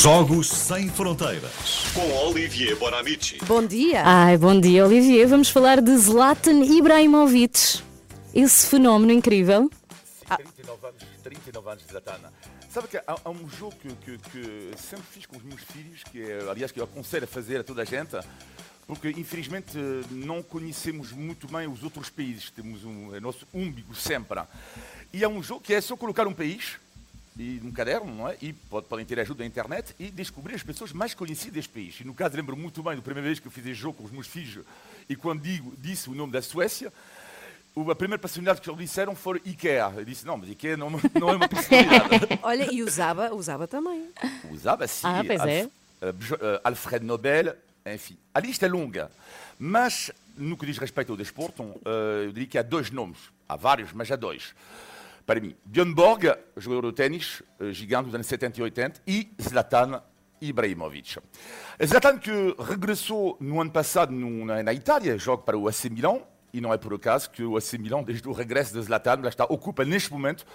Jogos Sem Fronteiras. Com Olivier Bonamici. Bom dia. Ai, bom dia, Olivier. Vamos falar de Zlatan Ibrahimovic. Esse fenómeno incrível. 39 anos, 39 anos de Zlatan. Sabe que há, há um jogo que, que, que sempre fiz com os meus filhos, que é, aliás, que eu aconselho a fazer a toda a gente, porque infelizmente não conhecemos muito bem os outros países, temos um, é nosso úmbigo sempre. E é um jogo que é só colocar um país e num caderno, não é? E pode, podem ter ajuda da internet e descobrir as pessoas mais conhecidas deste país. E no caso, lembro muito bem da primeira vez que eu fiz este jogo com os meus filhos e quando digo, disse o nome da Suécia, a primeira personalidade que eles disseram foi IKEA. Eu disse, não, mas IKEA não, não é uma personalidade. Olha, e usava, usava também. Usava, sim. Ah, pois é. Alf- eh, eh, Alfred Nobel, enfim. A lista é longa. Mas, no que diz respeito ao desporto, eh, eu diria que há dois nomes. Há vários, mas há dois. Para mim, Björn Borg, jogador de ténis, eh, gigante dos anos 70 e 80, e Zlatan Ibrahimovic. Zlatan que regressou no ano passado na Itália, joga para o AC Milan, e não é por acaso que o AC Milan, desde o regresso de Zlatan, lá está, ocupa neste momento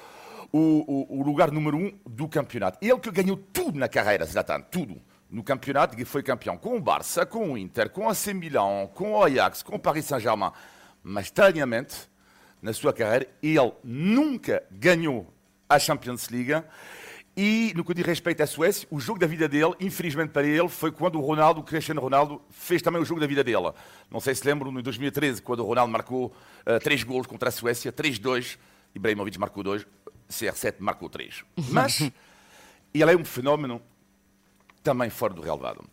o, o- o lugar número um do campeonato. Ele que ganhou tudo na carreira, Zlatan, tudo. No campeonato, que foi campeão com o Barça, com o Inter, com o AC Milan, com o Ajax, com o Paris Saint-Germain. Mas, estranhamente, na sua carreira, ele nunca ganhou a Champions League. E no que diz respeito à Suécia, o jogo da vida dele, infelizmente para ele, foi quando o Ronaldo, o Cristiano Ronaldo, fez também o jogo da vida dele. Não sei se lembram, em 2013, quando o Ronaldo marcou eh, três gols contra a Suécia, 3-2, Ibrahimovic marcou dois, CR7 marcou três. Mas ele é um fenómeno também fora do relevado.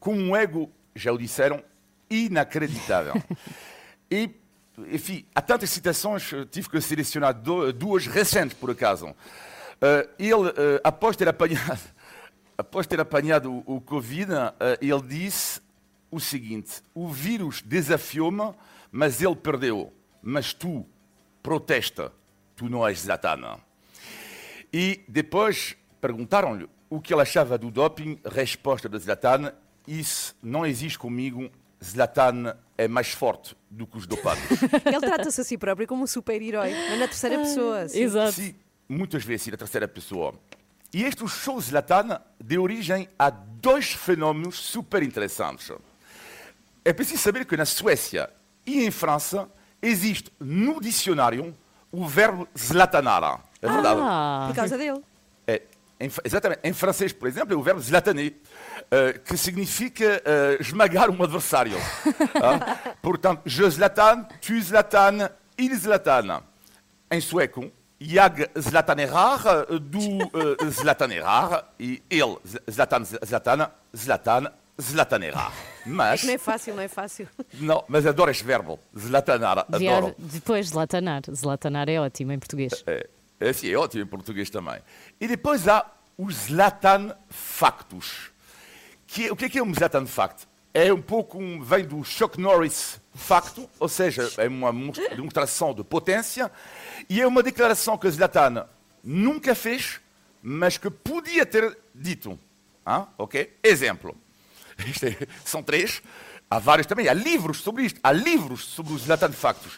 Com um ego, já o disseram, inacreditável. E, enfim, há tantas citações, tive que selecionar duas recentes, por acaso. Ele, após ter apanhado, após ter apanhado o, Covid, ele disse o seguinte: o vírus desafiou-me, mas ele perdeu. Mas tu, protesta, tu não és Zlatan. E depois perguntaram-lhe o que ele achava do doping. Resposta de Zlatan: Isso não existe comigo. Zlatan é mais forte do que os dopados. Ele trata-se a si próprio como um super-herói, mas na terceira pessoa. sim. Exato. Sim, muitas vezes na terceira pessoa. E este show Zlatan deu origem a dois fenómenos super interessantes. É preciso saber que na Suécia e em França existe no dicionário o verbo zlatanar. É verdade. Ah, Por causa dele. É, em, exatamente. Em francês, por exemplo, é o verbo zlataner, eh, que significa eh, esmagar um adversário. Ah, Portanto, je zlatan, tu zlatan, il zlatan. Em sueco, jag zlatanerar, du eh, zlatanerar, e ele zlatan, zlatan, zlatan, zlatanerar. Mas, Não é fácil, não é fácil. não, mas adoro este verbo, zlatanar, adoro. depois Zlatanar. Zlatanar é ótimo em português. É, é, sim, é ótimo em português também. E depois há o Zlatan Factus. Que, é- o que é que é um Zlatan Fact? É um pouco, um, vem do Chuck Norris Facto, ou seja, é uma demonstração de potência, e é uma declaração que Zlatan nunca fez, mas que podia ter dito. Ah, ok? Exemplo. É- são três. Há vários também. Há livros sobre isto. Há livros sobre o Zlatan Factus.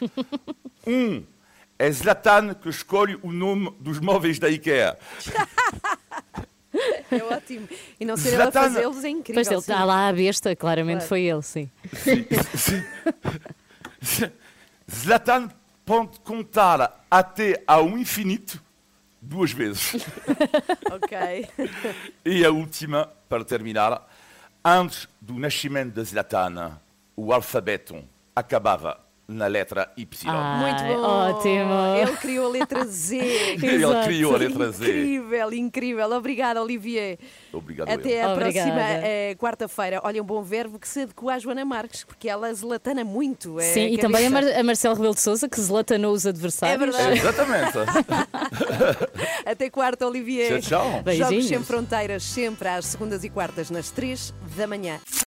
Um é Zlatan que escolhe o nome dos móveis da IKEA. É ótimo. E não ser ele a Zlatan- fazê-los é incrível. Depois ele sim. está lá à besta, claramente Claro. foi ele, sim. Zlatan pode contar até ao infinito duas vezes. Ok. E a última, para terminar, antes do nascimento de Zlatan, o alfabeto acabava na letra Y. Ah, Muito bom. ótimo. Ele criou a letra Z. Ele criou a letra Z. Incrível, incrível. Obrigada, Olivier. Obrigado. Até eu. a Obrigada. próxima eh, quarta-feira. Olha, um bom verbo que se adequa à Joana Marques, porque ela zlatana muito. É Sim, e também a. Mar a Marcelo Rebelo de Souza, que zlatanou os É adversários. verdade. Exatamente. Até quarta, Olivier. Tchau, tchau. Jogos sem fronteiras, sempre às segundas e quartas, nas três da manhã.